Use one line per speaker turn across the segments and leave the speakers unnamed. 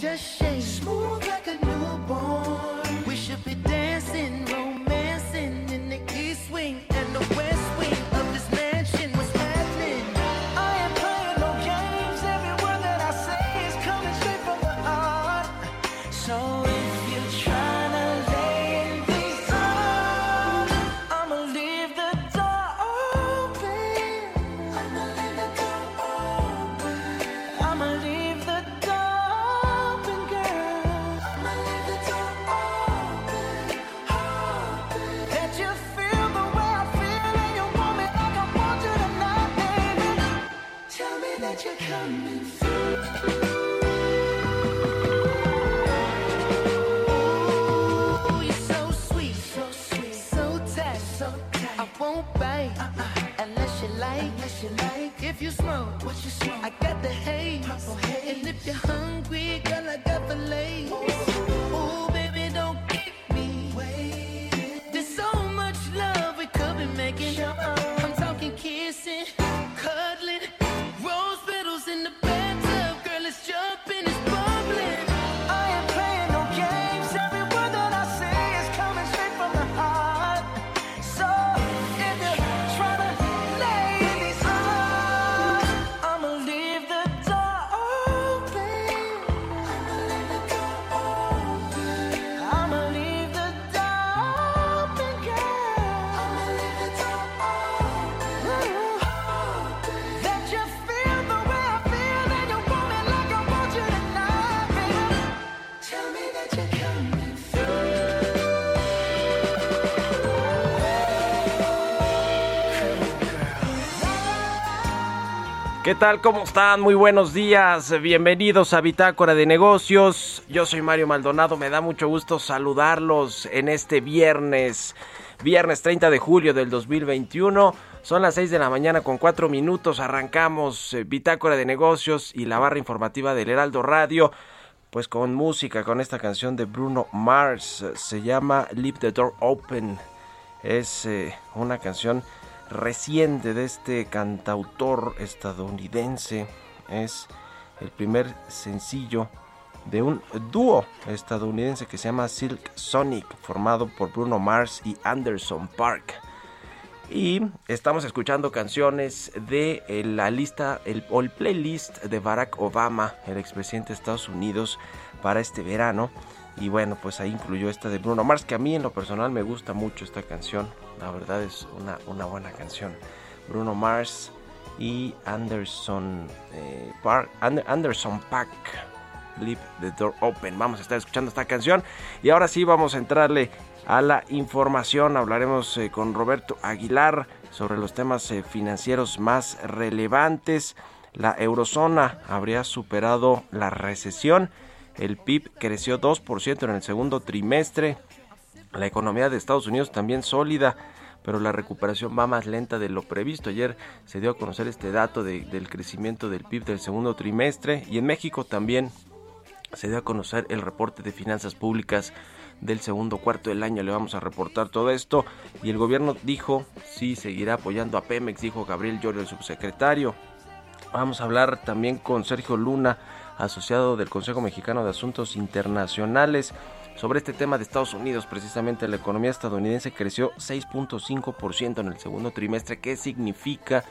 just
¿Qué tal? ¿Cómo están? Muy buenos días. Bienvenidos a Bitácora de Negocios. Yo soy Mario Maldonado. Me da mucho gusto saludarlos en este viernes, viernes 30 de julio del 2021. Son las 6 de la mañana con 4 minutos. Arrancamos eh, Bitácora de Negocios y la barra informativa del Heraldo Radio. Pues con música, con esta canción de Bruno Mars. Se llama Leave the Door Open. Es eh, una canción reciente de este cantautor estadounidense. Es el primer sencillo de un dúo estadounidense que se llama Silk Sonic, formado por Bruno Mars y Anderson Park. Y estamos escuchando canciones de eh, la lista el, o el playlist de Barack Obama, el expresidente de Estados Unidos, para este verano. Y bueno, pues ahí incluyó esta de Bruno Mars, que a mí en lo personal me gusta mucho esta canción. La verdad es una, una buena canción. Bruno Mars y Anderson, eh, Park, Ander- Anderson Pack. Leave the door open. Vamos a estar escuchando esta canción. Y ahora sí vamos a entrarle a la información. Hablaremos eh, con Roberto Aguilar sobre los temas eh, financieros más relevantes. La eurozona habría superado la recesión. El PIB creció 2% en el segundo trimestre. La economía de Estados Unidos también sólida, pero la recuperación va más lenta de lo previsto. Ayer se dio a conocer este dato de- del crecimiento del PIB del segundo trimestre y en México también se dio a conocer el reporte de finanzas públicas del segundo cuarto del año. Le vamos a reportar todo esto y el gobierno dijo sí seguirá apoyando a Pemex, dijo Gabriel Llorio, el subsecretario. Vamos a hablar también con Sergio Luna, asociado del Consejo Mexicano de Asuntos Internacionales, sobre este tema de Estados Unidos. Precisamente la economía estadounidense creció 6.5% en el segundo trimestre. ¿Qué significa?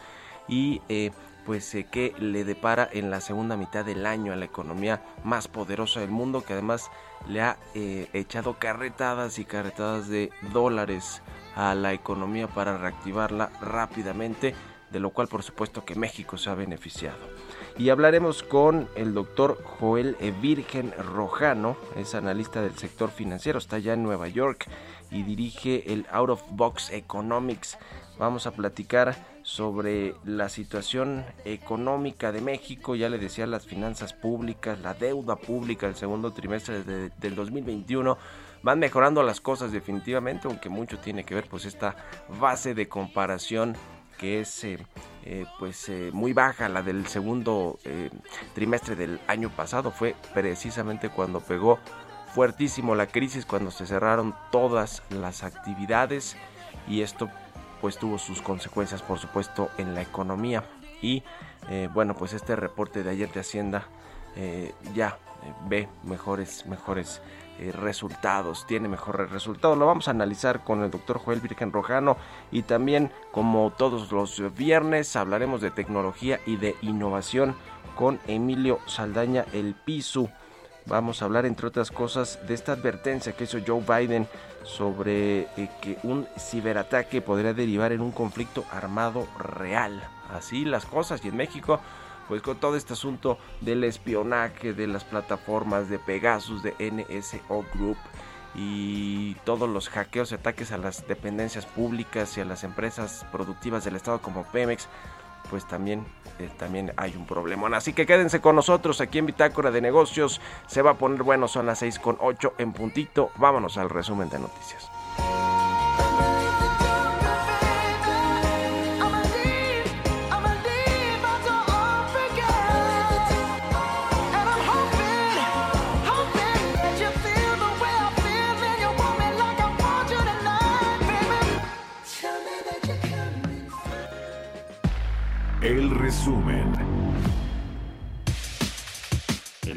y eh, pues eh, qué le depara en la segunda mitad del año a la economía más poderosa del mundo que además le ha echado carretadas y carretadas de dólares a la economía para reactivarla rápidamente de lo cual por supuesto que México se ha beneficiado. Y hablaremos con el doctor Joel Virgen Rojano, es analista del sector financiero, está ya en Nueva York y dirige el Out of Box Economics. Vamos a platicar sobre la situación económica de México, ya le decía las finanzas públicas, la deuda pública el segundo trimestre del 2021 van mejorando las cosas definitivamente, aunque mucho tiene que ver pues esta base de comparación que es eh, eh, pues eh, muy baja, la del segundo trimestre del año pasado, fue precisamente cuando pegó fuertísimo la crisis, cuando se cerraron todas las actividades y esto pues tuvo sus consecuencias por supuesto en la economía. Y bueno pues este reporte de ayer de Hacienda ya ve mejores mejores eh, resultados, tiene mejores resultados. Lo vamos a analizar con el doctor Joel Virgen Rojano y también como todos los viernes hablaremos de tecnología y de innovación con Emilio Saldaña El Piso. Vamos a hablar entre otras cosas de esta advertencia que hizo Joe Biden sobre eh, que un ciberataque podría derivar en un conflicto armado real. Así las cosas y en México pues con todo este asunto del espionaje de las plataformas de Pegasus, de NSO Group y todos los hackeos y ataques a las dependencias públicas y a las empresas productivas del Estado como Pemex, pues también, eh, también hay un problema. Así que quédense con nosotros aquí en Bitácora de Negocios. Se va a poner bueno, son las 6 con 8 en puntito. Vámonos al resumen de noticias.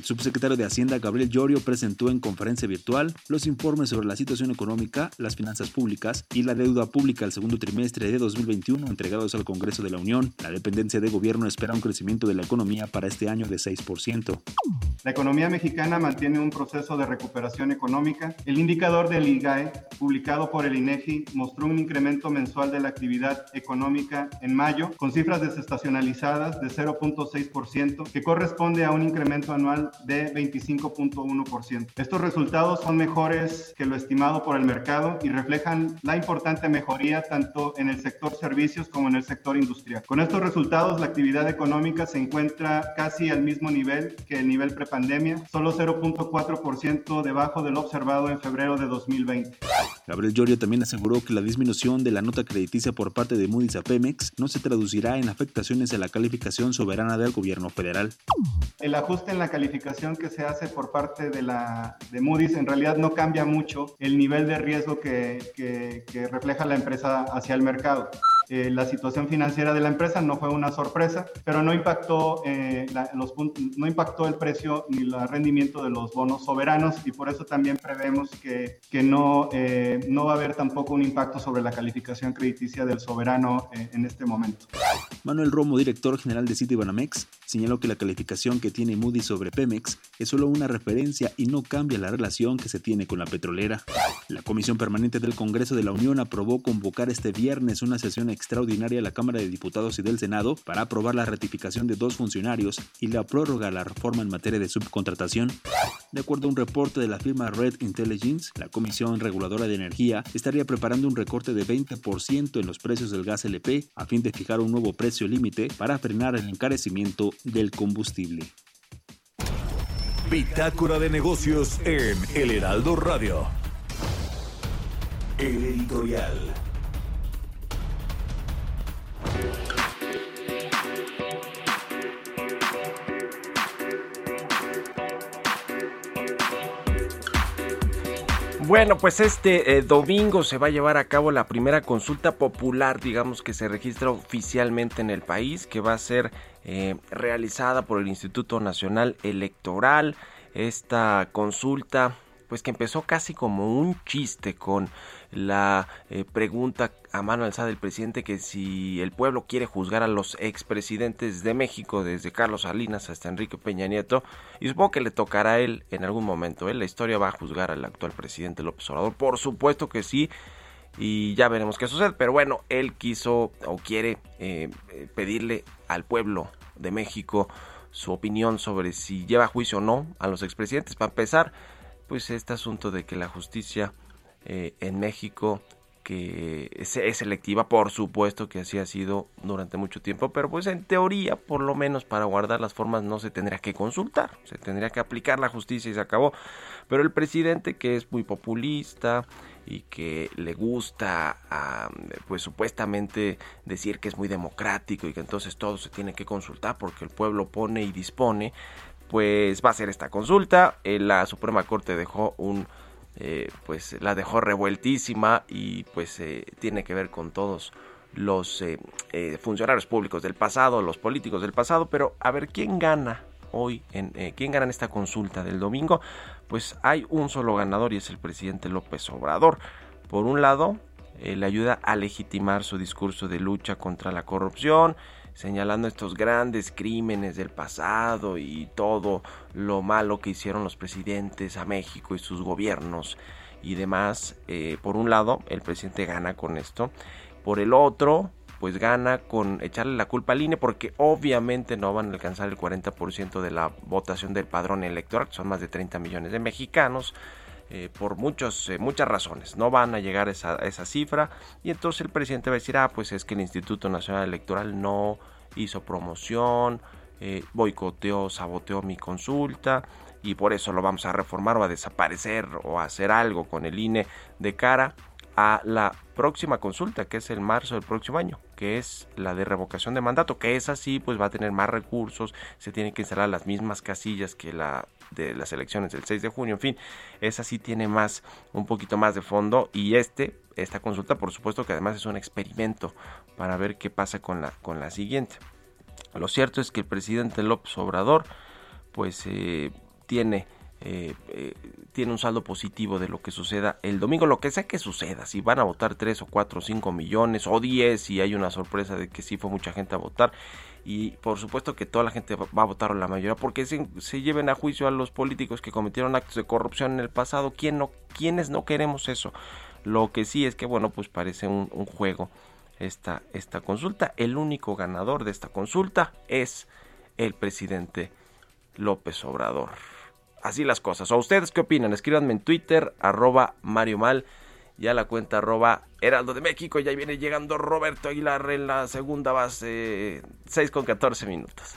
El
subsecretario de Hacienda Gabriel Llorio presentó en conferencia virtual los informes sobre la situación económica, las finanzas públicas y la deuda pública al segundo trimestre de 2021 entregados al Congreso de la Unión. La dependencia de gobierno espera un crecimiento de la economía para este año de 6%.
La economía mexicana mantiene un proceso de recuperación económica. El indicador del IGAE, publicado por el INEGI, mostró un incremento mensual de la actividad económica en mayo, con cifras desestacionalizadas de 0.6%, que corresponde a un incremento anual de 25.1%. Estos resultados son mejores que lo estimado por el mercado y reflejan la importante mejoría tanto en el sector servicios como en el sector industrial. Con estos resultados, la actividad económica se encuentra casi al mismo nivel que el nivel prepandemia, solo 0.4% debajo del observado en febrero de 2020.
Gabriel Llorio también aseguró que la disminución de la nota crediticia por parte de Moody's a Pemex no se traducirá en afectaciones a la calificación soberana del gobierno federal.
El ajuste en la calificación que se hace por parte de, la, Moody's en realidad no cambia mucho el nivel de riesgo que refleja la empresa hacia el mercado. Eh, la situación financiera de la empresa no fue una sorpresa, pero no impactó, eh, los no impactó el precio ni el rendimiento de los bonos soberanos y por eso también prevemos que, que no, eh, no va a haber tampoco un impacto sobre la calificación crediticia del soberano en este momento.
Manuel Romo, director general de Citibanamex, señaló que la calificación que tiene Moody sobre Pemex es solo una referencia y no cambia la relación que se tiene con la petrolera. La Comisión Permanente del Congreso de la Unión aprobó convocar este viernes una sesión extraordinaria a la Cámara de Diputados y del Senado para aprobar la ratificación de dos funcionarios y la prórroga a la reforma en materia de subcontratación. De acuerdo a un reporte de la firma Red Intelligence, la Comisión Reguladora de Energía estaría preparando un recorte de 20% en los precios del gas LP a fin de fijar un nuevo precio límite para frenar el encarecimiento del combustible.
Bitácora de negocios en El Heraldo Radio. El editorial.
Bueno, pues este eh, domingo se va a llevar a cabo la primera consulta popular, digamos que se registra oficialmente en el país, que va a ser eh, realizada por el Instituto Nacional Electoral. Esta consulta pues que empezó casi como un chiste con la eh, pregunta a mano alzada del presidente que si el pueblo quiere juzgar a los expresidentes de México, desde Carlos Salinas hasta Enrique Peña Nieto, y supongo que le tocará a él en algún momento. ¿eh? La historia va a juzgar al actual presidente López Obrador, por supuesto que sí, y ya veremos qué sucede. Pero bueno, él quiso o quiere eh, pedirle al pueblo de México su opinión sobre si lleva juicio o no a los expresidentes. Para empezar, pues este asunto de que la justicia eh, en México que es, selectiva, por supuesto que así ha sido durante mucho tiempo, pero pues en teoría, por lo menos para guardar las formas no se tendría que consultar, se tendría que aplicar la justicia y se acabó. Pero el presidente que es muy populista y que le gusta pues supuestamente decir que es muy democrático y que entonces todo se tiene que consultar porque el pueblo pone y dispone, pues va a ser esta consulta. Eh, la Suprema Corte dejó un eh, pues la dejó revueltísima y pues eh, tiene que ver con todos los funcionarios públicos del pasado, los políticos del pasado, pero a ver quién gana hoy, en, quién gana en esta consulta del domingo, pues hay un solo ganador y es el presidente López Obrador. Por un lado, le ayuda a legitimar su discurso de lucha contra la corrupción, señalando estos grandes crímenes del pasado y todo lo malo que hicieron los presidentes a México y sus gobiernos y demás. Eh, por un lado, el presidente gana con esto. Por el otro, pues gana con echarle la culpa al INE porque obviamente no van a alcanzar el 40% de la votación del padrón electoral, que son más de 30 millones de mexicanos. Eh, por muchos, eh, muchas razones. No van a llegar a esa, esa, cifra y entonces el presidente va a decir, ah, pues es que el Instituto Nacional Electoral no hizo promoción, eh, boicoteó, saboteó mi consulta y por eso lo vamos a reformar o a desaparecer o a hacer algo con el INE de cara a la próxima consulta, que es el marzo del próximo año, que es la de revocación de mandato, que es así, pues va a tener más recursos, se tienen que instalar las mismas casillas que la de las elecciones del 6 de junio, en fin, esa sí tiene más, un poquito más de fondo. Y este, esta consulta por supuesto que además es un experimento para ver qué pasa con la, con la siguiente. Lo cierto es que el presidente López Obrador pues eh, tiene eh, eh, tiene un saldo positivo de lo que suceda el domingo, lo que sea que suceda, si van a votar 3 o 4 o 5 millones o 10, si hay una sorpresa de que sí fue mucha gente a votar, y por supuesto que toda la gente va a votar la mayoría porque se, se, lleven a juicio a los políticos que cometieron actos de corrupción en el pasado. ¿Quién no, ¿Quiénes no queremos eso? Lo que sí es que, bueno, pues parece un, juego esta, esta consulta. El único ganador de esta consulta es el presidente López Obrador. Así las cosas. ¿O ustedes qué opinan? Escríbanme en Twitter, arroba Mario Mal ya la cuenta arroba Heraldo de México. Ya viene llegando Roberto Aguilar en la segunda base, 6 con 14 minutos.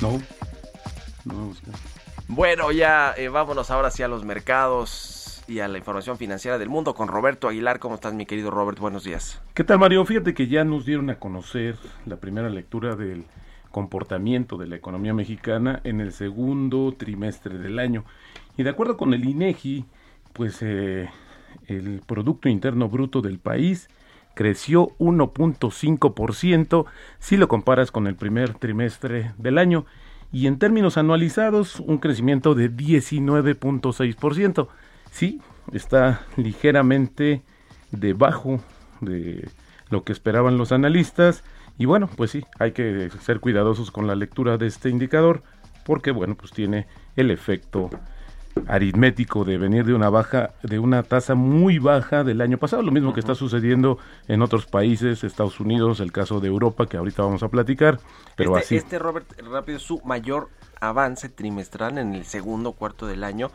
No.
bueno, ya eh, vámonos ahora hacia los mercados y a la información financiera del mundo con Roberto Aguilar. ¿Cómo estás, mi querido Robert? Buenos días.
¿Qué tal, Mario? Fíjate que ya nos dieron a conocer la primera lectura del comportamiento de la economía mexicana en el segundo trimestre del año. Y de acuerdo con el INEGI, pues eh, el Producto Interno Bruto del país creció 1.5% si lo comparas con el primer trimestre del año y en términos anualizados un crecimiento de 19.6%. Sí, está ligeramente debajo de lo que esperaban los analistas y bueno, pues sí, hay que ser cuidadosos con la lectura de este indicador porque bueno, pues tiene el efecto aritmético de venir de una baja, de una tasa muy baja del año pasado, lo mismo que está sucediendo en otros países, Estados Unidos, el caso de Europa, que ahorita vamos a platicar, pero
este,
así.
Este, Robert, rápido, su mayor avance trimestral en el segundo cuarto del año,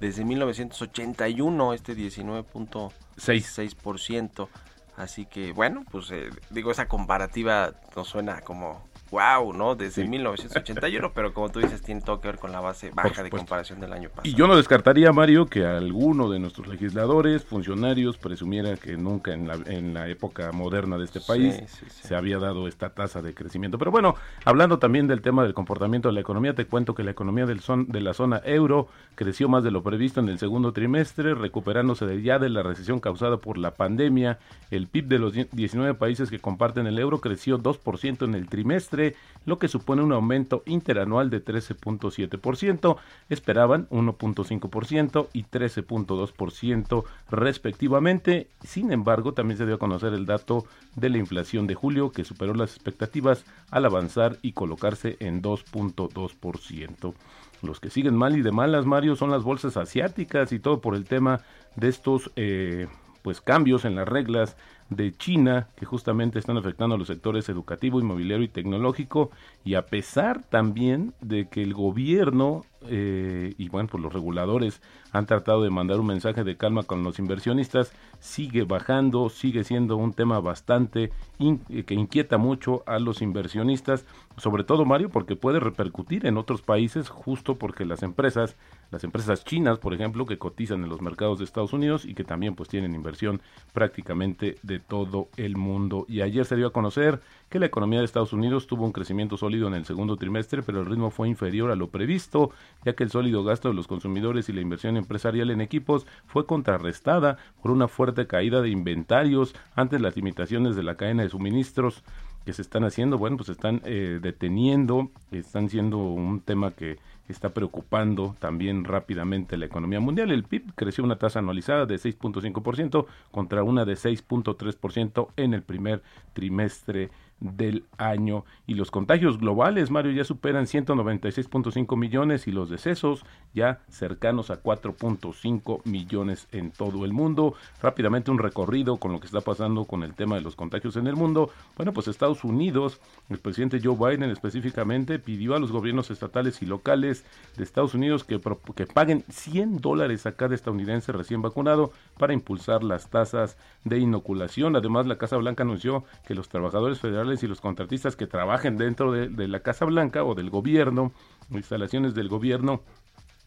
desde 1981, este 19.6%. Así que, bueno, pues eh, digo, esa comparativa nos suena como wow, ¿no? Desde 1981, pero como tú dices, tiene todo que ver con la base baja de comparación del año pasado.
Y yo no descartaría, Mario, que alguno de nuestros legisladores, funcionarios, presumiera que nunca en la, en la época moderna de este país se había dado esta tasa de crecimiento. Pero bueno, hablando también del tema del comportamiento de la economía, te cuento que la economía del son, de la zona euro creció más de lo previsto en el segundo trimestre, recuperándose de ya de la recesión causada por la pandemia. El PIB de los 19 países que comparten el euro creció 2% en el trimestre, lo que supone un aumento interanual de 13.7%. Esperaban 1.5% y 13.2% respectivamente. Sin embargo, también se dio a conocer el dato de la inflación de julio, que superó las expectativas al avanzar y colocarse en 2.2%. Los que siguen mal y de malas, Mario, son las bolsas asiáticas y todo por el tema de estos eh, pues cambios en las reglas de China que justamente están afectando a los sectores educativo, inmobiliario y tecnológico y a pesar también de que el gobierno eh, y bueno pues los reguladores han tratado de mandar un mensaje de calma con los inversionistas sigue bajando sigue siendo un tema bastante eh, que inquieta mucho a los inversionistas sobre todo Mario porque puede repercutir en otros países justo porque las empresas las empresas chinas por ejemplo que cotizan en los mercados de Estados Unidos y que también pues tienen inversión prácticamente de todo el mundo. Y ayer se dio a conocer que la economía de Estados Unidos tuvo un crecimiento sólido en el segundo trimestre, pero el ritmo fue inferior a lo previsto, ya que el sólido gasto de los consumidores y la inversión empresarial en equipos fue contrarrestada por una fuerte caída de inventarios ante las limitaciones de la cadena de suministros que se están haciendo, bueno, pues están eh, deteniendo, están siendo un tema que está preocupando también rápidamente la economía mundial. El PIB creció una tasa anualizada de 6.5% contra una de 6.3% en el primer trimestre del año y los contagios globales, Mario, ya superan 196.5 millones y los decesos ya cercanos a 4.5 millones en todo el mundo. Rápidamente un recorrido con lo que está pasando con el tema de los contagios en el mundo. Bueno, pues Estados Unidos, el presidente Joe Biden específicamente pidió a los gobiernos estatales y locales de Estados Unidos que, que paguen 100 dólares a cada estadounidense recién vacunado para impulsar las tasas de inoculación. Además, la Casa Blanca anunció que los trabajadores federales y los contratistas que trabajen dentro de, la Casa Blanca o del gobierno, instalaciones del gobierno,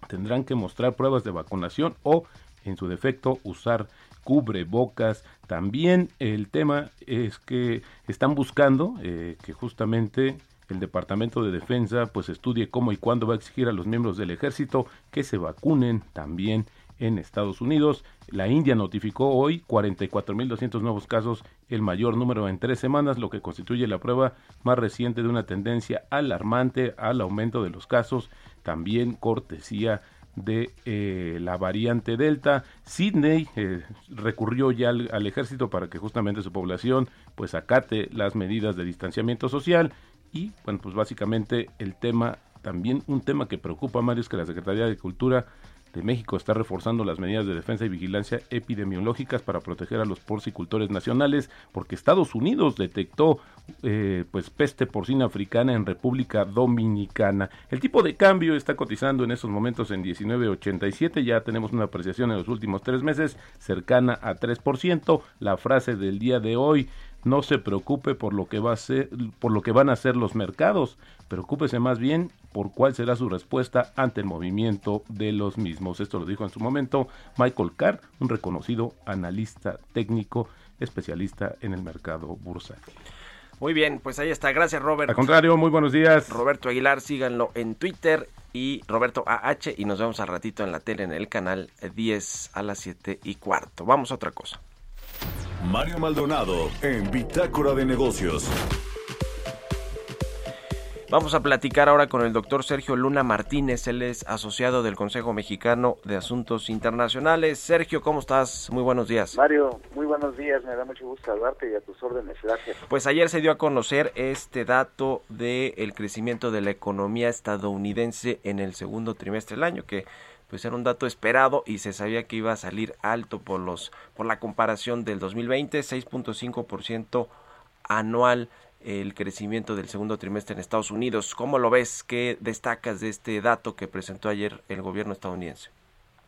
tendrán que mostrar pruebas de vacunación o, en su defecto, usar cubrebocas. También el tema es que están buscando eh, que justamente el Departamento de Defensa pues estudie cómo y cuándo va a exigir a los miembros del ejército que se vacunen también en Estados Unidos. La India notificó hoy 44.200 nuevos casos, el mayor número en tres semanas, lo que constituye la prueba más reciente de una tendencia alarmante al aumento de los casos, también cortesía de eh, la variante Delta. Sydney eh, recurrió ya al, ejército para que justamente su población pues acate las medidas de distanciamiento social y bueno pues básicamente el tema también un tema que preocupa Mario es que la Secretaría de Cultura de México está reforzando las medidas de defensa y vigilancia epidemiológicas para proteger a los porcicultores nacionales, porque Estados Unidos detectó eh, pues peste porcina africana en República Dominicana. El tipo de cambio está cotizando en estos momentos en 19.87, ya tenemos una apreciación en los últimos tres meses cercana a 3%. La frase del día de hoy no se preocupe por lo que va a ser, por lo que van a hacer los mercados, preocúpese más bien por cuál será su respuesta ante el movimiento de los mismos. Esto lo dijo en su momento Michael Carr, un reconocido analista técnico especialista en el mercado bursátil.
Muy bien, pues ahí está. Gracias, Robert.
Al contrario, muy buenos días.
Roberto Aguilar, síganlo en Twitter y Roberto AH y nos vemos al ratito en la tele en el canal 10 a las 7 y cuarto. Vamos a otra cosa.
Mario Maldonado en Bitácora de Negocios.
Vamos a platicar ahora con el doctor Sergio Luna Martínez, él es asociado del Consejo Mexicano de Asuntos Internacionales. Sergio, ¿cómo estás? Muy buenos días.
Mario, muy buenos días, me da mucho gusto saludarte y a tus órdenes, gracias.
Pues ayer se dio a conocer este dato del crecimiento de la economía estadounidense en el segundo trimestre del año, que pues era un dato esperado y se sabía que iba a salir alto por los por la comparación del 2020, 6.5% anual el crecimiento del segundo trimestre en Estados Unidos. ¿Cómo lo ves? ¿Qué destacas de este dato que presentó ayer el gobierno estadounidense?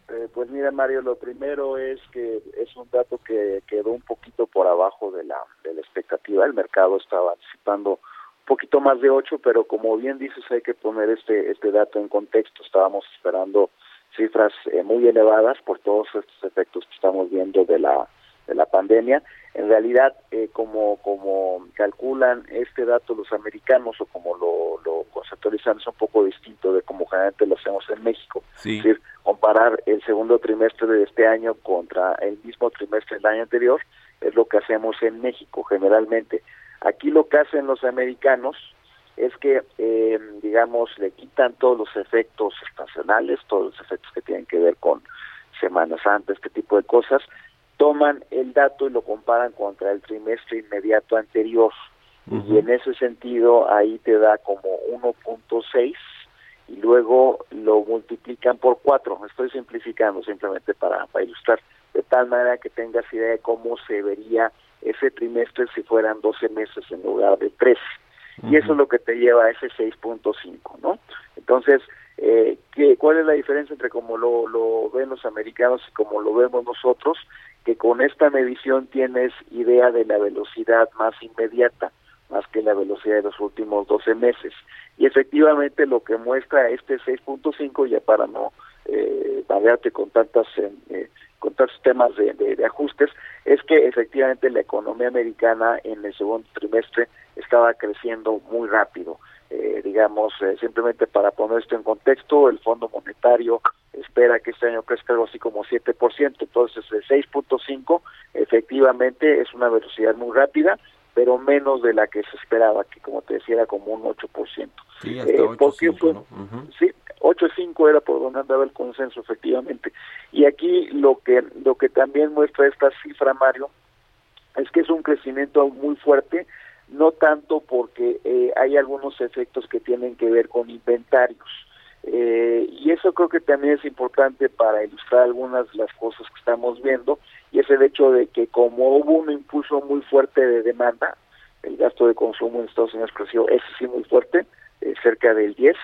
Eh, pues mira Mario, lo primero es que es un dato que quedó un poquito por abajo de la, de la expectativa. El mercado estaba anticipando poquito más de 8, pero como bien dices hay que poner este este dato en contexto. Estábamos esperando cifras eh, muy elevadas por todos estos efectos que estamos viendo de la de la pandemia. En realidad, eh, como como calculan este dato los americanos o como lo, lo conceptualizan es un poco distinto de como generalmente lo hacemos en México.
Sí.
Es decir, comparar el segundo trimestre de este año contra el mismo trimestre del año anterior es lo que hacemos en México generalmente. Aquí lo que hacen los americanos es que, eh, digamos, le quitan todos los efectos estacionales, todos los efectos que tienen que ver con Semana Santa, este tipo de cosas, toman el dato y lo comparan contra el trimestre inmediato anterior. Y en ese sentido, ahí te da como 1.6 y luego lo multiplican por 4. Estoy simplificando simplemente para, para ilustrar, de tal manera que tengas idea de cómo se vería ese trimestre si fueran 12 meses en lugar de 13. Y eso es lo que te lleva a ese 6.5, ¿no? Entonces, eh, ¿qué, ¿cuál es la diferencia entre cómo lo, lo ven los americanos y cómo lo vemos nosotros? Que con esta medición tienes idea de la velocidad más inmediata, más que la velocidad de los últimos 12 meses. Y efectivamente lo que muestra este 6.5, ya para no eh, variarte con tantas eh, con tantos temas de, de, de, ajustes, es que efectivamente la economía americana en el segundo trimestre estaba creciendo muy rápido. Eh, digamos, eh, simplemente para poner esto en contexto, el Fondo Monetario espera que este año crezca algo así como 7%, entonces el 6.5 efectivamente es una velocidad muy rápida, pero menos de la que se esperaba, que como te decía era como un 8%.
Sí, hasta eh, 8, fue, ¿no? uh -huh.
Sí, 8.5 era por donde andaba el consenso, efectivamente. Y aquí lo que lo que también muestra esta cifra, Mario, es que es un crecimiento muy fuerte, no tanto porque eh, hay algunos efectos que tienen que ver con inventarios. Eh, y eso creo que también es importante para ilustrar algunas de las cosas que estamos viendo, y es el hecho de que como hubo un impulso muy fuerte de demanda, el gasto de consumo en Estados Unidos creció, ese sí muy fuerte, eh, cerca del 10,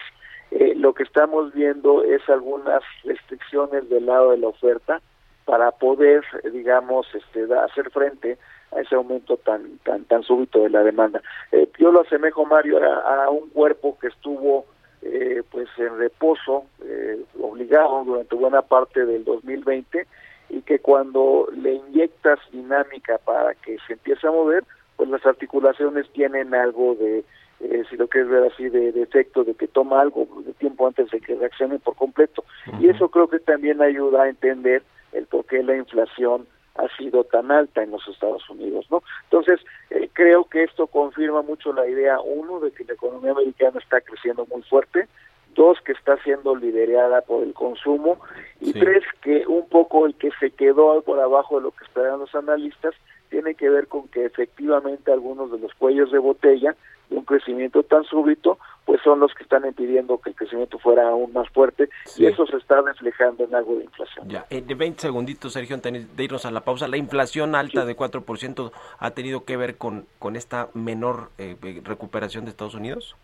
eh, lo que estamos viendo es algunas restricciones del lado de la oferta para poder, digamos, este, hacer frente a ese aumento tan tan tan súbito de la demanda. Eh, yo lo asemejo, Mario, a, un cuerpo que estuvo eh, pues en reposo, eh, obligado durante buena parte del 2020 y que cuando le inyectas dinámica para que se empiece a mover, pues las articulaciones tienen algo de eh, si lo quieres ver así, de, de, efecto de que toma algo de tiempo antes de que reaccione por completo. Uh -huh. Y eso creo que también ayuda a entender el por qué la inflación ha sido tan alta en los Estados Unidos, ¿no? Entonces, eh, creo que esto confirma mucho la idea, uno, de que la economía americana está creciendo muy fuerte, dos, que está siendo liderada por el consumo, y sí. tres, que un poco el que se quedó por abajo de lo que esperaban los analistas tiene que ver con que efectivamente algunos de los cuellos de botella de un crecimiento tan súbito, pues son los que están impidiendo que el crecimiento fuera aún más fuerte sí. y eso se está reflejando en algo de inflación.
Ya, eh, de 20 segunditos, Sergio, antes de irnos a la pausa, la inflación alta sí. de 4% ha tenido que ver con, con esta menor eh, recuperación de Estados Unidos?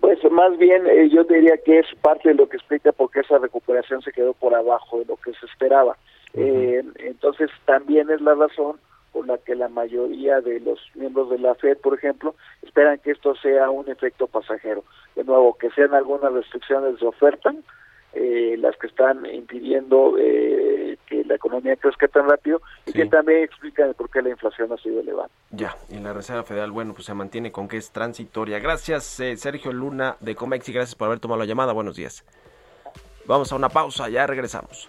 Pues más bien eh, yo diría que es parte de lo que explica por qué esa recuperación se quedó por abajo de lo que se esperaba. Uh -huh. entonces también es la razón por la que la mayoría de los miembros de la Fed, por ejemplo, esperan que esto sea un efecto pasajero. De nuevo, que sean algunas restricciones de oferta, eh, las que están impidiendo eh, que la economía crezca tan rápido y que también explican por qué la inflación ha sido elevada.
Ya, y la Reserva Federal, bueno, pues se mantiene con que es transitoria. Gracias, eh, Sergio Luna de Comex y gracias por haber tomado la llamada. Buenos días. Vamos a una pausa, ya regresamos.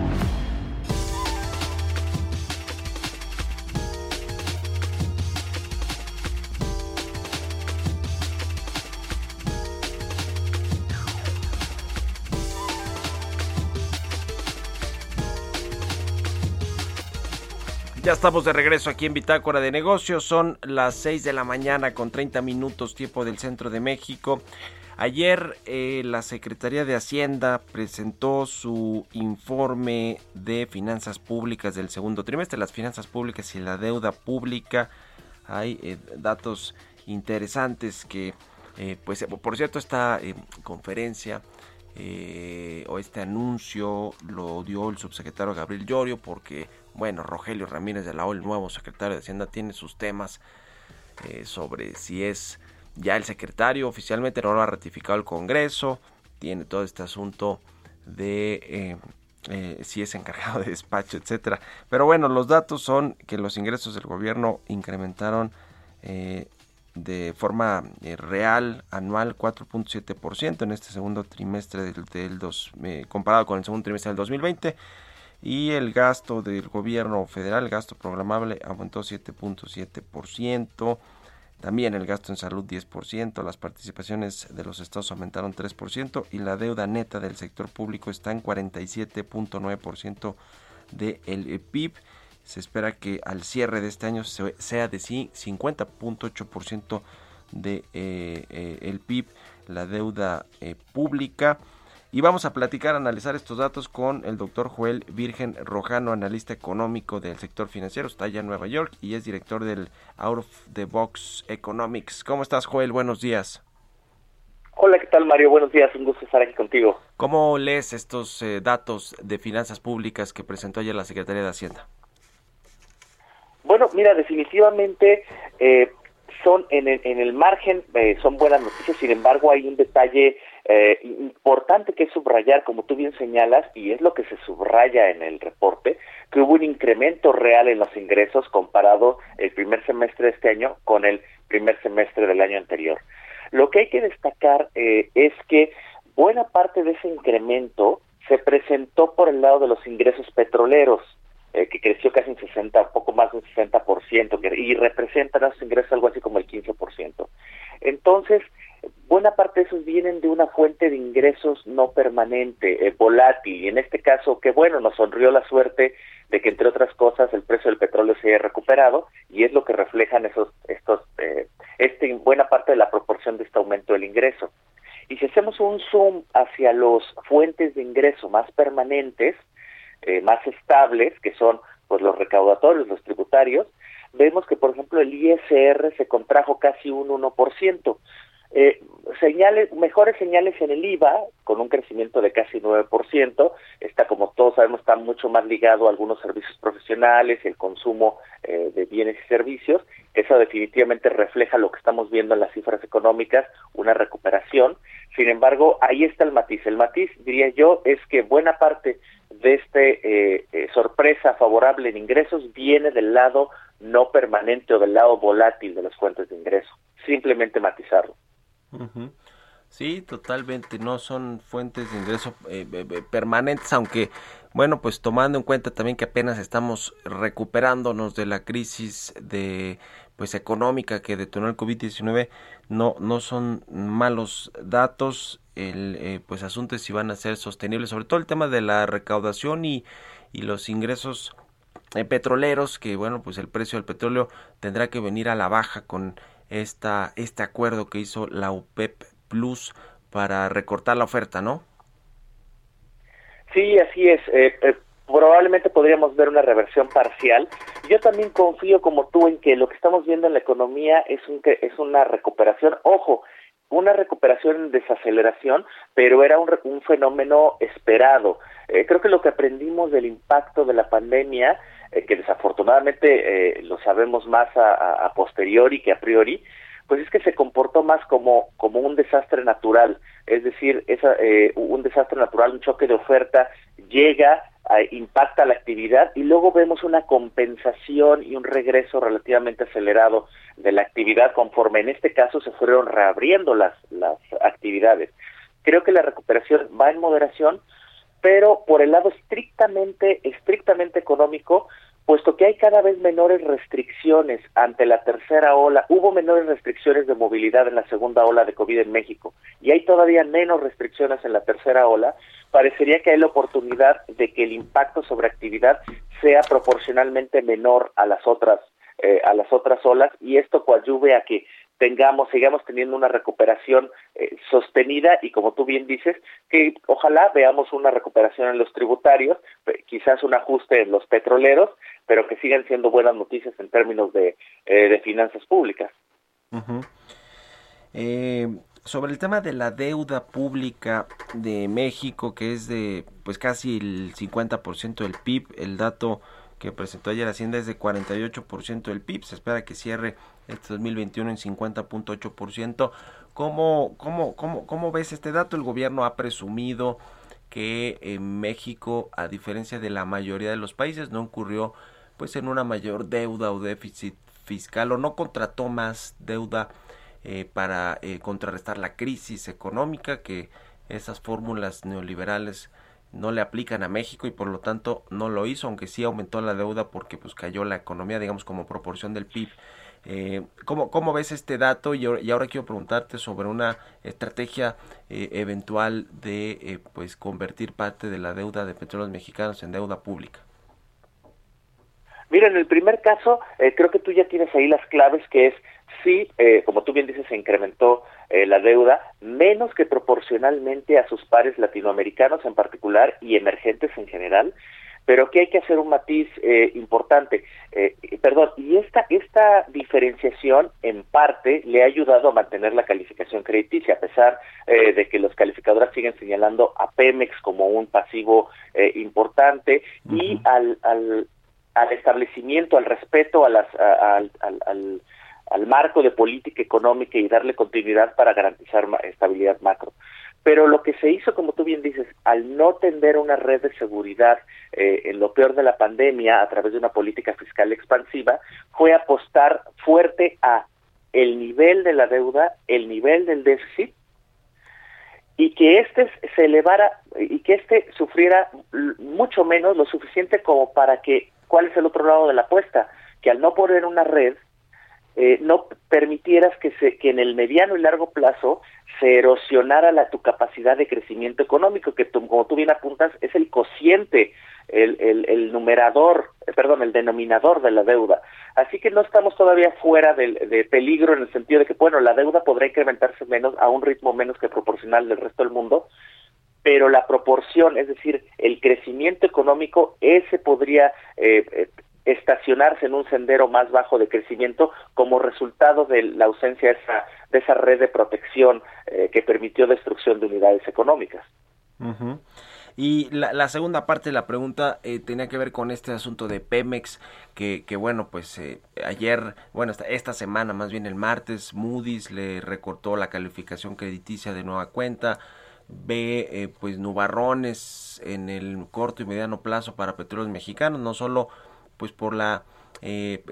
Estamos de regreso aquí en Bitácora de Negocios. Son las 6 de la mañana con 30 minutos tiempo del centro de México. Ayer eh, la Secretaría de Hacienda presentó su informe de finanzas públicas del segundo trimestre, las finanzas públicas y la deuda pública. Hay eh, datos interesantes que, eh, pues, por cierto, esta conferencia o este anuncio lo dio el subsecretario Gabriel Llorio porque bueno, Rogelio Ramírez de la O, el nuevo secretario de Hacienda, tiene sus temas eh, sobre si es ya el secretario, oficialmente no lo ha ratificado el Congreso, tiene todo este asunto de eh, eh, si es encargado de despacho, etcétera. Pero bueno, los datos son que los ingresos del gobierno incrementaron de forma real anual 4.7% en este segundo trimestre del, del dos, comparado con el segundo trimestre del 2020 y el gasto del gobierno federal, el gasto programable aumentó 7.7%, también el gasto en salud 10%, las participaciones de los estados aumentaron 3% y la deuda neta del sector público está en 47.9% del PIB. Se espera que al cierre de este año sea de sí 50.8% de eh, eh, PIB, la deuda eh, pública. Y vamos a platicar, analizar estos datos con el doctor Joel Virgen Rojano, analista económico del sector financiero. Está allá en Nueva York y es director del Out of the Box Economics. ¿Cómo estás, Joel? Buenos días.
Hola, ¿qué tal, Mario? Buenos días, un gusto estar aquí contigo.
¿Cómo lees estos eh, datos de finanzas públicas que presentó ayer la Secretaría de Hacienda?
Bueno, mira, definitivamente eh, son en el, en el margen, eh, son buenas noticias, sin embargo hay un detalle eh, importante que subrayar, como tú bien señalas, y es lo que se subraya en el reporte, que hubo un incremento real en los ingresos comparado el primer semestre de este año con el primer semestre del año anterior. Lo que hay que destacar eh, es que buena parte de ese incremento se presentó por el lado de los ingresos petroleros, eh, que creció casi un 60, poco más de un 60%, y representan a esos ingresos algo así como el 15%. Entonces, buena parte de esos vienen de una fuente de ingresos no permanente, eh, volátil, y en este caso, que bueno, nos sonrió la suerte de que entre otras cosas el precio del petróleo se haya recuperado y es lo que reflejan esos, estos, eh, este, buena parte de la proporción de este aumento del ingreso. Y si hacemos un zoom hacia los fuentes de ingreso más permanentes, eh, más estables, que son pues los recaudatorios, los tributarios, vemos que por ejemplo el ISR se contrajo casi un 1%. Eh, señales, mejores señales en el IVA, con un crecimiento de casi 9%, está como todos sabemos, está mucho más ligado a algunos servicios profesionales, el consumo eh, de bienes y servicios, eso definitivamente refleja lo que estamos viendo en las cifras económicas, una recuperación, sin embargo, ahí está el matiz, el matiz, diría yo, es que buena parte de este eh, eh sorpresa favorable en ingresos viene del lado no permanente o del lado volátil de las fuentes de ingreso, simplemente matizarlo.
Sí, totalmente, no son fuentes de ingreso eh, permanentes, aunque, bueno, pues tomando en cuenta también que apenas estamos recuperándonos de la crisis de pues económica que detonó el COVID-19, no, no son malos datos, el eh, pues asuntos si van a ser sostenibles, sobre todo el tema de la recaudación y, y los ingresos eh, petroleros, que bueno, pues el precio del petróleo tendrá que venir a la baja con esta, este acuerdo que hizo la UPEP Plus para recortar la oferta, ¿no?
Sí, así es. Eh, eh, probablemente podríamos ver una reversión parcial. Yo también confío como tú en que lo que estamos viendo en la economía es, un, es una recuperación. Ojo, una recuperación en desaceleración, pero era un, un fenómeno esperado. Eh, creo que lo que aprendimos del impacto de la pandemia eh, que desafortunadamente eh, lo sabemos más a, a, posteriori que a priori, pues es que se comportó más como, como un desastre natural, es decir, esa, eh, un desastre natural, un choque de oferta, llega, impacta la actividad y luego vemos una compensación y un regreso relativamente acelerado de la actividad conforme en este caso se fueron reabriendo las, las actividades. Creo que la recuperación va en moderación, pero por el lado estrictamente, estrictamente económico, puesto que hay cada vez menores restricciones ante la tercera ola, hubo menores restricciones de movilidad en la segunda ola de COVID en México y hay todavía menos restricciones en la tercera ola, parecería que hay la oportunidad de que el impacto sobre actividad sea proporcionalmente menor a las otras eh, a las otras olas y esto coadyuve a que tengamos, sigamos teniendo una recuperación eh, sostenida y como tú bien dices, que ojalá veamos una recuperación en los tributarios, quizás un ajuste en los petroleros, pero que sigan siendo buenas noticias en términos de, eh, de finanzas públicas.
eh, sobre el tema de la deuda pública de México, que es de pues casi el 50% del PIB, el dato que presentó ayer Hacienda es de 48% del PIB, se espera que cierre este 2021 en 50.8%. ¿Cómo, cómo, cómo, ¿Cómo ves este dato? El gobierno ha presumido que en México, a diferencia de la mayoría de los países, no ocurrió pues en una mayor deuda o déficit fiscal o no contrató más deuda eh, para eh, contrarrestar la crisis económica que esas fórmulas neoliberales no le aplican a México y por lo tanto no lo hizo, aunque sí aumentó la deuda porque pues cayó la economía, digamos, como proporción del PIB. Eh, ¿cómo, ¿Cómo ves este dato? Y, ahora quiero preguntarte sobre una estrategia eh, eventual de eh, pues convertir parte de la deuda de petróleos mexicanos en deuda pública.
Mira, en el primer caso, eh, creo que tú ya tienes ahí las claves, que es sí, eh, como tú bien dices, se incrementó eh, la deuda, menos que proporcionalmente a sus pares latinoamericanos en particular y emergentes en general, pero que hay que hacer un matiz eh, importante. Eh, perdón, y esta, esta diferenciación en parte le ha ayudado a mantener la calificación crediticia, a pesar eh, de que los calificadoras siguen señalando a Pemex como un pasivo eh, importante. Y al, al, al, establecimiento, al respeto a las, a, al, al al marco de política económica y darle continuidad para garantizar estabilidad macro. Pero lo que se hizo, como tú bien dices, al no tender una red de seguridad eh, en lo peor de la pandemia a través de una política fiscal expansiva, fue apostar fuerte a el nivel de la deuda, el nivel del déficit y que este se elevara y que este sufriera mucho menos lo suficiente como para que cuál es el otro lado de la apuesta que al no poner una red eh, no permitieras que, se, que en el mediano y largo plazo se erosionara la, tu capacidad de crecimiento económico, que tú, como tú bien apuntas, es el cociente, el, el, el numerador, eh, perdón, el denominador de la deuda. Así que no estamos todavía fuera de, de, peligro en el sentido de que, bueno, la deuda podrá incrementarse menos, a un ritmo menos que proporcional del resto del mundo, pero la proporción, es decir, el crecimiento económico, ese podría eh, estacionarse en un sendero más bajo de crecimiento como resultado de la ausencia de esa, de esa red de protección eh, que permitió destrucción de unidades económicas.
Y la, la, segunda parte de la pregunta eh, tenía que ver con este asunto de Pemex, que, que bueno, pues eh, ayer, bueno, esta, esta, semana, más bien el martes, Moody's le recortó la calificación crediticia de nueva cuenta, ve eh, pues nubarrones en el corto y mediano plazo para petróleos mexicanos, no solo pues por la, eh,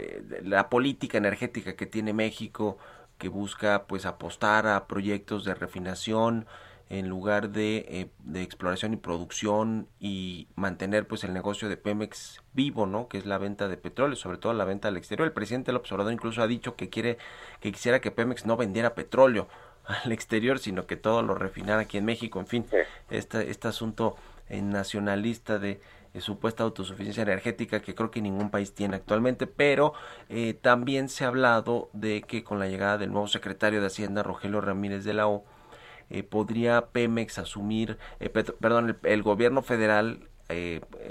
la política energética que tiene México, que busca pues apostar a proyectos de refinación en lugar de, eh, de, exploración y producción y mantener pues el negocio de Pemex vivo, ¿no? Que es la venta de petróleo, sobre todo la venta al exterior. El presidente López Obrador incluso ha dicho que quiere, que quisiera que Pemex no vendiera petróleo al exterior, sino que todo lo refinara aquí en México. En fin, este, este asunto nacionalista de eh, supuesta autosuficiencia energética que creo que ningún país tiene actualmente, pero eh, también se ha hablado de que con la llegada del nuevo secretario de Hacienda, Rogelio Ramírez de la O, eh, podría Pemex asumir, perdón, el, el, gobierno federal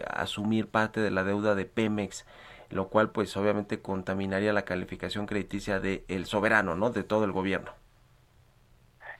asumir parte de la deuda de Pemex, lo cual pues obviamente contaminaría la calificación crediticia del el soberano, ¿no? De todo el gobierno.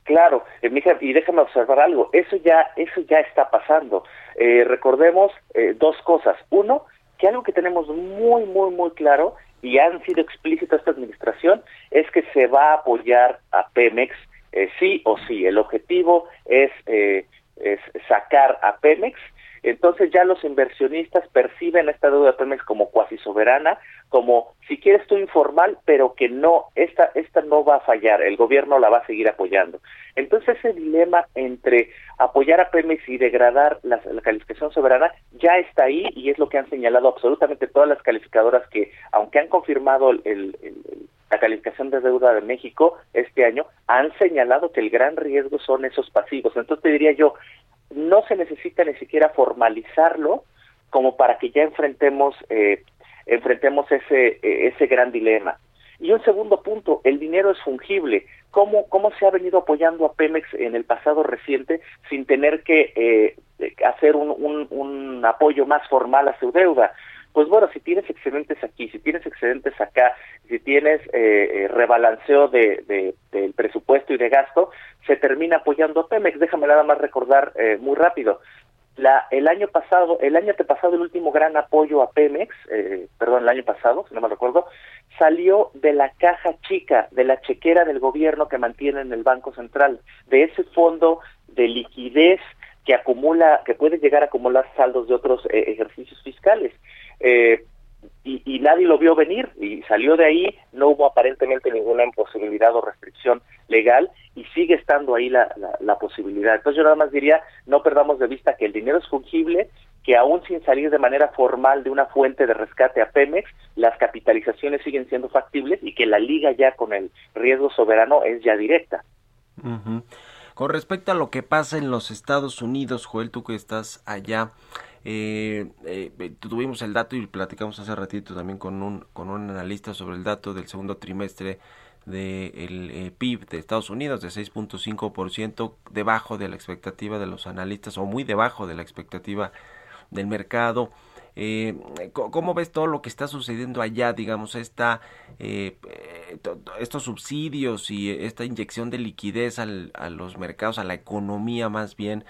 Claro, eh, y déjame observar algo, eso ya, eso ya está pasando. Eh, recordemos eh, dos cosas. Uno, que algo que tenemos muy, muy, muy claro y han sido explícitas esta administración es que se va a apoyar a Pemex eh, sí o sí. El objetivo es, eh, es sacar a Pemex entonces ya los inversionistas perciben esta deuda de Pemex como cuasi soberana, como si quieres tú informal, pero que no, esta, esta no va a fallar, el gobierno la va a seguir apoyando. Entonces ese dilema entre apoyar a Pemex y degradar la, calificación soberana ya está ahí y es lo que han señalado absolutamente todas las calificadoras que, aunque han confirmado el, la calificación de deuda de México este año, han señalado que el gran riesgo son esos pasivos. Entonces te diría yo, no se necesita ni siquiera formalizarlo como para que ya enfrentemos eh, enfrentemos ese, eh, ese gran dilema. Y un segundo punto, el dinero es fungible. ¿Cómo, ¿Cómo se ha venido apoyando a Pemex en el pasado reciente sin tener que eh, hacer un, un, apoyo más formal a su deuda? Pues bueno, si tienes excedentes aquí, si tienes excedentes acá, si tienes eh, rebalanceo de, del presupuesto y de gasto, se termina apoyando a Pemex. Déjame nada más recordar muy rápido el año pasado, el año pasado el último gran apoyo a Pemex, eh, perdón, el año pasado, si no me recuerdo, salió de la caja chica, de la chequera del gobierno que mantiene en el Banco Central, de ese fondo de liquidez que acumula, que puede llegar a acumular saldos de otros eh, ejercicios fiscales. Eh, y, nadie lo vio venir y salió de ahí, no hubo aparentemente ninguna imposibilidad o restricción legal y sigue estando ahí la, la, posibilidad. Entonces yo nada más diría, no perdamos de vista que el dinero es fungible, que aún sin salir de manera formal de una fuente de rescate a Pemex, las capitalizaciones siguen siendo factibles y que la liga ya con el riesgo soberano es ya directa.
Con respecto a lo que pasa en los Estados Unidos, Joel, tú que estás allá, eh, eh, tuvimos el dato y platicamos hace ratito también con un, con un analista sobre el dato del segundo trimestre del eh, PIB de Estados Unidos de 6.5% debajo de la expectativa de los analistas o muy debajo de la expectativa del mercado. Eh, ¿Cómo ves todo lo que está sucediendo allá, digamos, esta, eh, estos subsidios y esta inyección de liquidez al, a los mercados, a la economía más bien,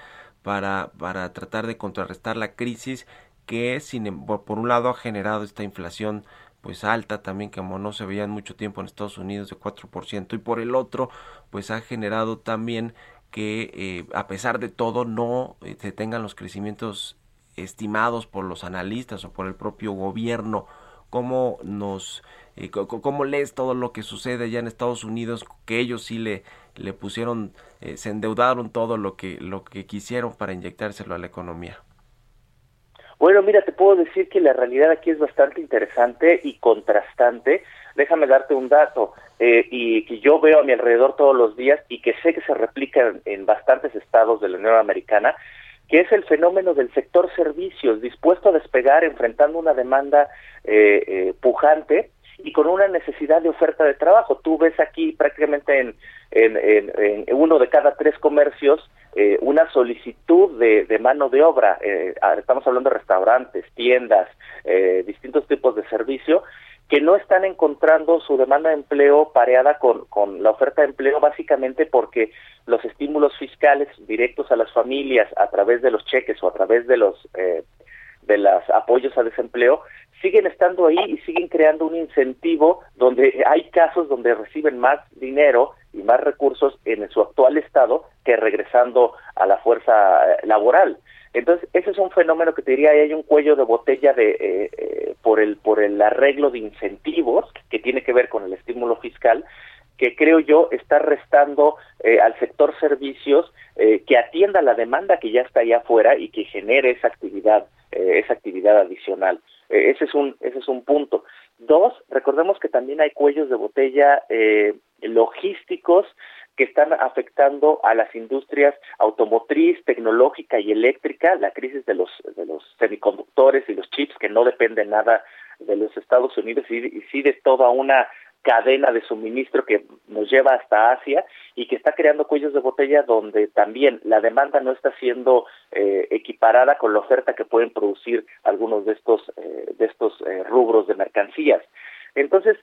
para, para tratar de contrarrestar la crisis que sin, em, por un lado ha generado esta inflación pues alta también como no se veía en mucho tiempo en Estados Unidos de 4% y por el otro pues ha generado también que eh, a pesar de todo no eh, se tengan los crecimientos estimados por los analistas o por el propio gobierno. Cómo nos eh, cómo lees todo lo que sucede allá en Estados Unidos que ellos sí le le pusieron se endeudaron todo lo que lo que quisieron para inyectárselo a la economía
bueno, mira, te puedo decir que la realidad aquí es bastante interesante y contrastante. Déjame darte un dato eh, y que yo veo a mi alrededor todos los días y que sé que se replica en, bastantes estados de la Unión Americana, que es el fenómeno del sector servicios, dispuesto a despegar enfrentando una demanda eh, eh, pujante y con una necesidad de oferta de trabajo. Tú ves aquí prácticamente en, en, uno de cada tres comercios eh, una solicitud de, de, mano de obra, eh, estamos hablando de restaurantes, tiendas, eh, distintos tipos de servicio, que no están encontrando su demanda de empleo pareada con, con la oferta de empleo básicamente porque los estímulos fiscales directos a las familias a través de los cheques o a través de los de los apoyos a desempleo siguen estando ahí y siguen creando un incentivo donde hay casos donde reciben más dinero y más recursos en su actual estado que regresando a la fuerza eh, laboral. Entonces, ese es un fenómeno que te diría, hay un cuello de botella de eh, eh, por el por el arreglo de incentivos que tiene que ver con el estímulo fiscal que creo yo está restando al sector servicios que atienda la demanda que ya está allá afuera y que genere esa actividad esa actividad adicional. ese es un ese es un punto. Dos, recordemos que también hay cuellos de botella eh, logísticos que están afectando a las industrias automotriz, tecnológica y eléctrica, la crisis de los, de los semiconductores y los chips que no dependen nada de los Estados Unidos y sí de toda una cadena de suministro que nos lleva hasta Asia y que está creando cuellos de botella donde también la demanda no está siendo eh, equiparada con la oferta que pueden producir algunos de estos eh, de estos eh, rubros de mercancías. Entonces,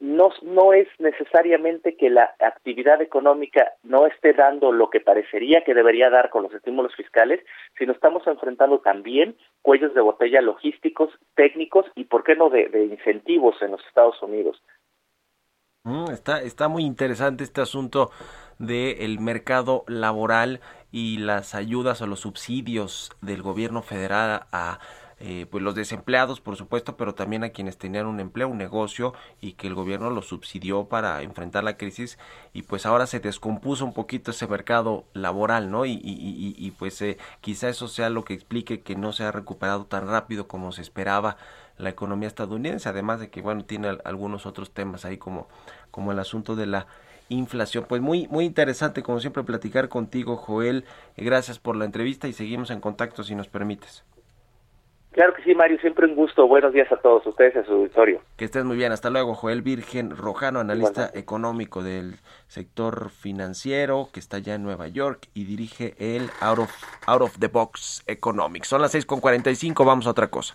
no, no es necesariamente que la actividad económica no esté dando lo que parecería que debería dar con los estímulos fiscales, sino estamos enfrentando también cuellos de botella logísticos, técnicos y, ¿por qué no, de incentivos en los Estados Unidos.
Mm, está, está muy interesante este asunto del mercado laboral y las ayudas o los subsidios del gobierno federal a eh, pues los desempleados, por supuesto, pero también a quienes tenían un empleo, un negocio y que el gobierno los subsidió para enfrentar la crisis y pues ahora se descompuso un poquito ese mercado laboral, ¿no? Y, y, y, pues eh, quizá eso sea lo que explique que no se ha recuperado tan rápido como se esperaba la economía estadounidense, además de que, bueno, tiene algunos otros temas ahí como, como el asunto de la inflación. Pues muy, muy interesante, como siempre, platicar contigo, Joel. Gracias por la entrevista y seguimos en contacto si nos permites.
Claro que sí, Mario, siempre un gusto. Buenos días a todos ustedes y a su auditorio.
Que estés muy bien. Hasta luego, Joel Virgen Rojano, analista económico del sector financiero, que está ya en Nueva York y dirige el Out of, Out of the Box Economics. Son las 6.45, vamos a otra cosa.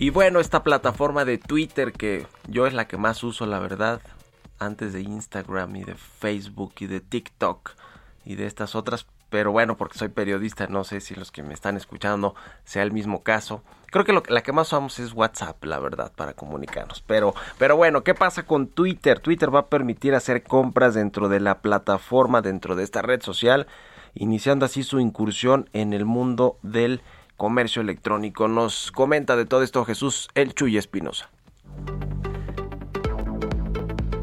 Y bueno, esta plataforma de Twitter que yo es la que más uso, la verdad, antes de Instagram y de Facebook y de TikTok y de estas otras, pero bueno, porque soy periodista, no sé si los que me están escuchando sea el mismo caso. Creo que la que más usamos es WhatsApp, la verdad, para comunicarnos. Pero, pero bueno, ¿qué pasa con Twitter? Twitter va a permitir hacer compras dentro de la plataforma, dentro de esta red social, iniciando así su incursión en el mundo del comercio electrónico. Nos comenta de todo esto Jesús El Chuy Espinosa.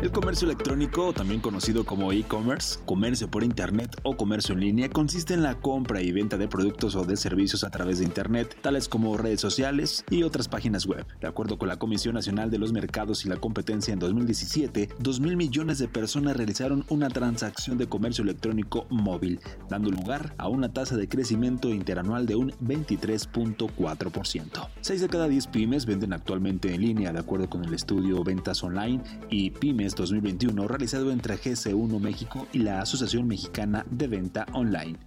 El comercio electrónico, también conocido como e-commerce, comercio por Internet o comercio en línea, consiste en la compra y venta de productos o de servicios a través de Internet, tales como redes sociales y otras páginas web. De acuerdo con la Comisión Nacional de los Mercados y la Competencia en 2017, 2.000 millones de personas realizaron una transacción de comercio electrónico móvil, dando lugar a una tasa de crecimiento interanual de un 23.4%. 6 de cada 10 pymes venden actualmente en línea, de acuerdo con el estudio Ventas Online y Pymes 2021 realizado entre GC1 México y la Asociación Mexicana de Venta Online.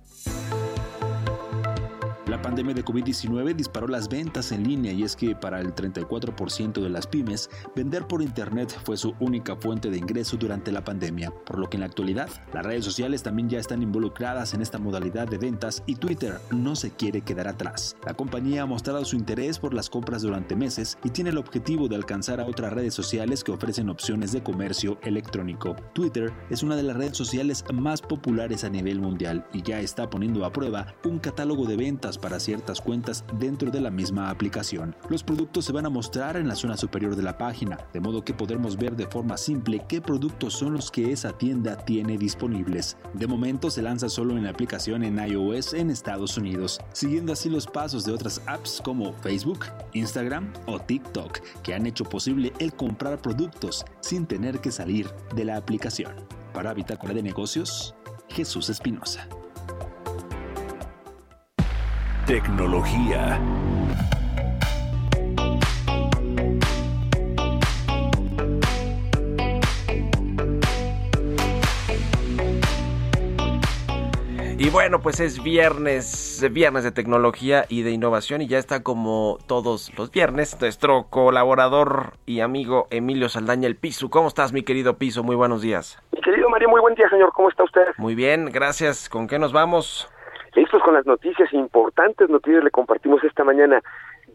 La pandemia de COVID-19 disparó las ventas en línea y es que para el 34% de las pymes, vender por Internet fue su única fuente de ingreso durante la pandemia, por lo que en la actualidad las redes sociales también ya están involucradas en esta modalidad de ventas y Twitter no se quiere quedar atrás. La compañía ha mostrado su interés por las compras durante meses y tiene el objetivo de alcanzar a otras redes sociales que ofrecen opciones de comercio electrónico. Twitter es una de las redes sociales más populares a nivel mundial y ya está poniendo a prueba un catálogo de ventas para ciertas cuentas dentro de la misma aplicación. Los productos se van a mostrar en la zona superior de la página, de modo que podremos ver de forma simple qué productos son los que esa tienda tiene disponibles. De momento se lanza solo en la aplicación en iOS en Estados Unidos, siguiendo así los pasos de otras apps como Facebook, Instagram o TikTok, que han hecho posible el comprar productos sin tener que salir de la aplicación. Para Bitácora de Negocios, Jesús Espinosa.
Tecnología.
Y bueno, pues es viernes, viernes de tecnología y de innovación y ya está como todos los viernes nuestro colaborador y amigo Emilio Saldaña el Piso. ¿Cómo estás, mi querido Piso? Muy buenos días.
Mi querido Mario, muy buen día, señor. ¿Cómo está usted?
Muy bien, gracias. ¿Con qué nos vamos?
Listos con las noticias, importantes noticias le compartimos esta mañana.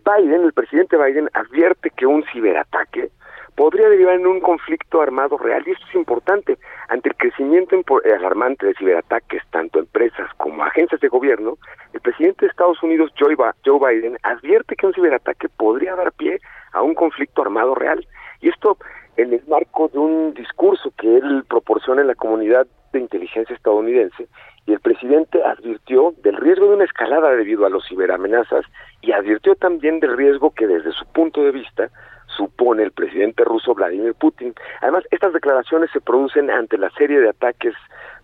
Biden, el presidente Biden, advierte que un ciberataque podría derivar en un conflicto armado real y esto es importante. Ante el crecimiento alarmante de ciberataques, tanto empresas como agencias de gobierno, el presidente de Estados Unidos, Joe Biden, advierte que un ciberataque podría dar pie a un conflicto armado real. Y esto en el marco de un discurso que él proporciona en la comunidad de inteligencia estadounidense y el presidente advirtió del riesgo de una escalada debido a los ciberamenazas y advirtió también del riesgo que desde su punto de vista supone el presidente ruso Vladimir Putin. Además, estas declaraciones se producen ante la serie de ataques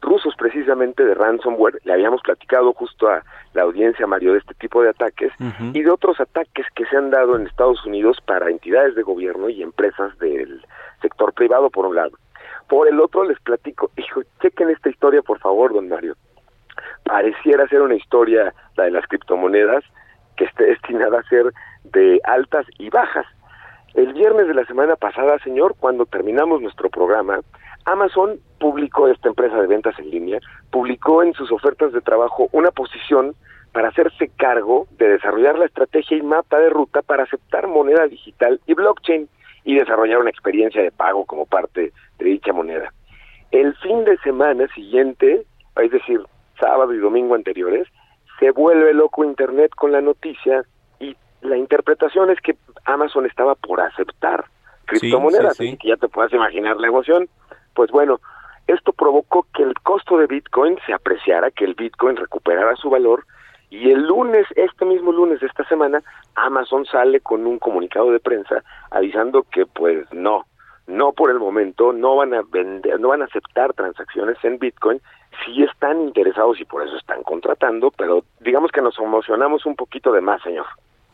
rusos precisamente de ransomware, le habíamos platicado justo a la audiencia Mario de este tipo de ataques y de otros ataques que se han dado en Estados Unidos para entidades de gobierno y empresas del sector privado por un lado. Por el otro les platico, hijo, chequen esta historia por favor, don Mario. pareciera ser una historia, la de las criptomonedas, que esté destinada a ser de altas y bajas. El viernes de la semana pasada, señor, cuando terminamos nuestro programa, Amazon publicó, esta empresa de ventas en línea, publicó en sus ofertas de trabajo una posición para hacerse cargo de desarrollar la estrategia y mapa de ruta para aceptar moneda digital y blockchain y desarrollar una experiencia de pago como parte de dicha moneda. El fin de semana siguiente, es decir, sábado y domingo anteriores, se vuelve loco Internet con la noticia y la interpretación es que Amazon estaba por aceptar criptomonedas, así que ya te puedes imaginar la emoción. Pues bueno, esto provocó que el costo de Bitcoin se apreciara, que el Bitcoin recuperara su valor y el lunes, este mismo lunes de esta semana, Amazon sale con un comunicado de prensa avisando que pues no, no por el momento, no van a vender, no van a aceptar transacciones en Bitcoin, sí están interesados y por eso están contratando, pero digamos que nos emocionamos un poquito de más, señor.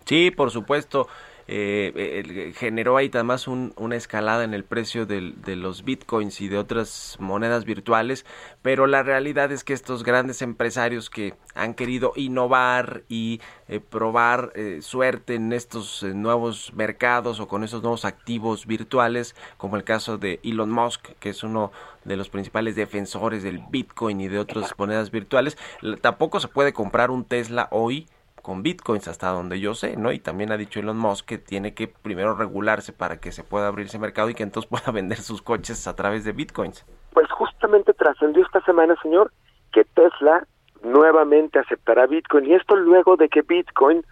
Sí, por supuesto eh, generó ahí además una escalada en el precio de los bitcoins y de otras monedas virtuales, pero la realidad es que estos grandes empresarios que han querido innovar y eh, probar eh, suerte en estos eh, nuevos mercados o con esos nuevos activos virtuales, como el caso de Elon Musk, que es uno de los principales defensores del bitcoin y de otras monedas virtuales, tampoco se puede comprar un Tesla hoy con bitcoins hasta donde yo sé, ¿no? Y también ha dicho Elon Musk que tiene que primero regularse para que se pueda abrir ese mercado y que entonces pueda vender sus coches a través de bitcoins.
Pues justamente trascendió esta semana, señor, que Tesla nuevamente aceptará bitcoin y esto luego de que bitcoin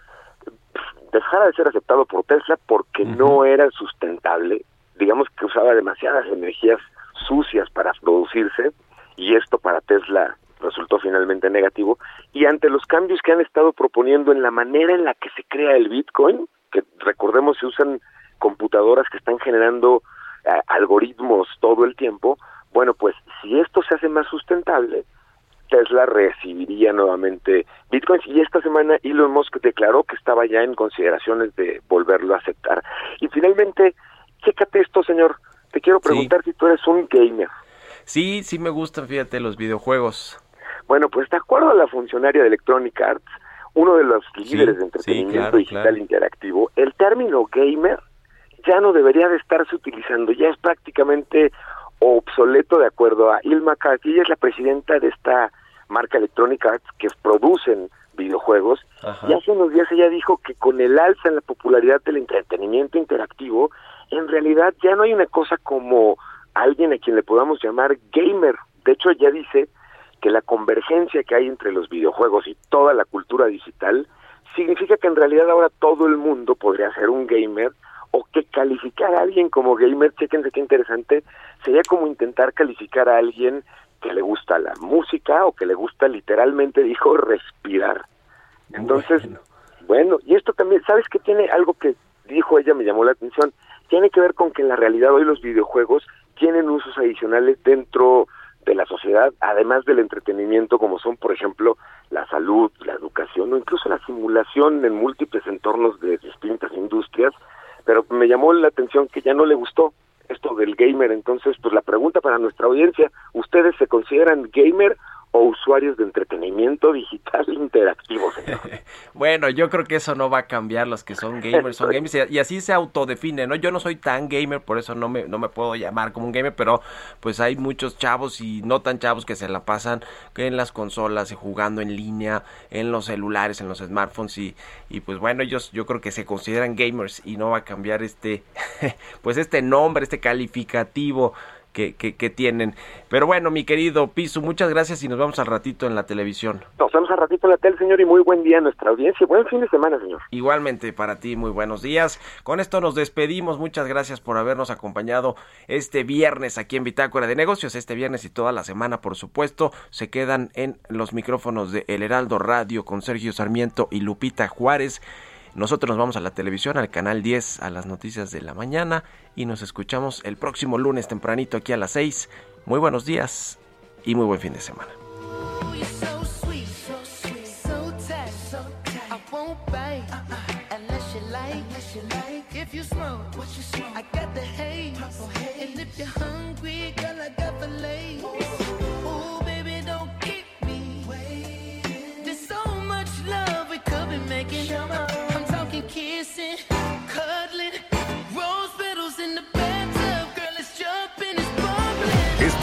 dejara de ser aceptado por Tesla porque no era sustentable, digamos que usaba demasiadas energías sucias para producirse y esto para Tesla resultó finalmente negativo, y ante los cambios que han estado proponiendo en la manera en la que se crea el Bitcoin, que recordemos se usan computadoras que están generando eh, algoritmos todo el tiempo, bueno, pues si esto se hace más sustentable, Tesla recibiría nuevamente bitcoins y esta semana Elon Musk declaró que estaba ya en consideraciones de volverlo a aceptar. Y finalmente, chécate esto, señor. Te quiero preguntar si tú eres un gamer.
Sí, sí me gustan, fíjate, los videojuegos.
Bueno, pues de acuerdo a la funcionaria de Electronic Arts, uno de los líderes de entretenimiento digital interactivo, el término gamer ya no debería de estarse utilizando, ya es prácticamente obsoleto de acuerdo a Ilma McCarthy, ella es la presidenta de esta marca Electronic Arts que producen videojuegos, y hace unos días ella dijo que con el alza en la popularidad del entretenimiento interactivo, en realidad ya no hay una cosa como alguien a quien le podamos llamar gamer. De hecho, ella dice que la convergencia que hay entre los videojuegos y toda la cultura digital significa que en realidad ahora todo el mundo podría ser un gamer o que calificar a alguien como gamer, chequense qué interesante, sería como intentar calificar a alguien que le gusta la música o que le gusta literalmente, dijo, respirar. Entonces, bueno. y esto también, ¿sabes qué tiene algo que dijo ella, me llamó la atención? Tiene que ver con que en la realidad hoy los videojuegos tienen usos adicionales dentro de la sociedad, además del entretenimiento, como son, por ejemplo, la salud, la educación o incluso la simulación en múltiples entornos de distintas industrias, pero me llamó la atención que ya no le gustó esto del gamer, entonces, pues la pregunta para nuestra audiencia, ¿ustedes se consideran gamer o usuarios de entretenimiento digital interactivo,
bueno, yo creo que eso no va a cambiar, los que son gamers son gamers y así se autodefine, ¿no? Yo no soy tan gamer, por eso no me, no me puedo llamar como un gamer, pero pues hay muchos chavos y no tan chavos que se la pasan en las consolas jugando en línea, en los celulares, en los smartphones y, y pues bueno, ellos yo creo que se consideran gamers y no va a cambiar este, pues este nombre, este calificativo que, que, tienen. Pero bueno, mi querido Piso, muchas gracias y nos vemos al ratito en la televisión.
Nos vemos al ratito en la tele, señor, y muy buen día a nuestra audiencia. Buen fin de semana, señor.
Igualmente para ti, muy buenos días. Con esto nos despedimos. Muchas gracias por habernos acompañado este viernes aquí en Bitácora de Negocios. Este viernes y toda la semana, por supuesto, se quedan en los micrófonos de El Heraldo Radio con Sergio Sarmiento y Lupita Juárez. Nosotros nos vamos a la televisión, al canal 10, a las noticias de la mañana y nos escuchamos el próximo lunes tempranito aquí a las 6. Muy buenos días y muy buen fin de semana.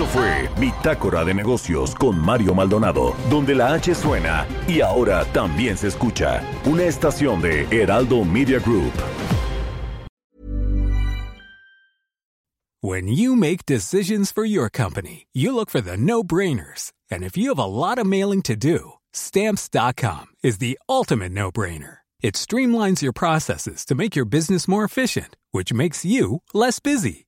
Esto fue Bitácora de Negocios con Mario Maldonado, donde la H suena y ahora también se escucha. Una estación de Heraldo Media Group.
When you make decisions for your company, you look for the no-brainers. And if you have a lot of mailing to do, stamps.com is the ultimate no-brainer. It streamlines your processes to make your business more efficient, which makes you less busy.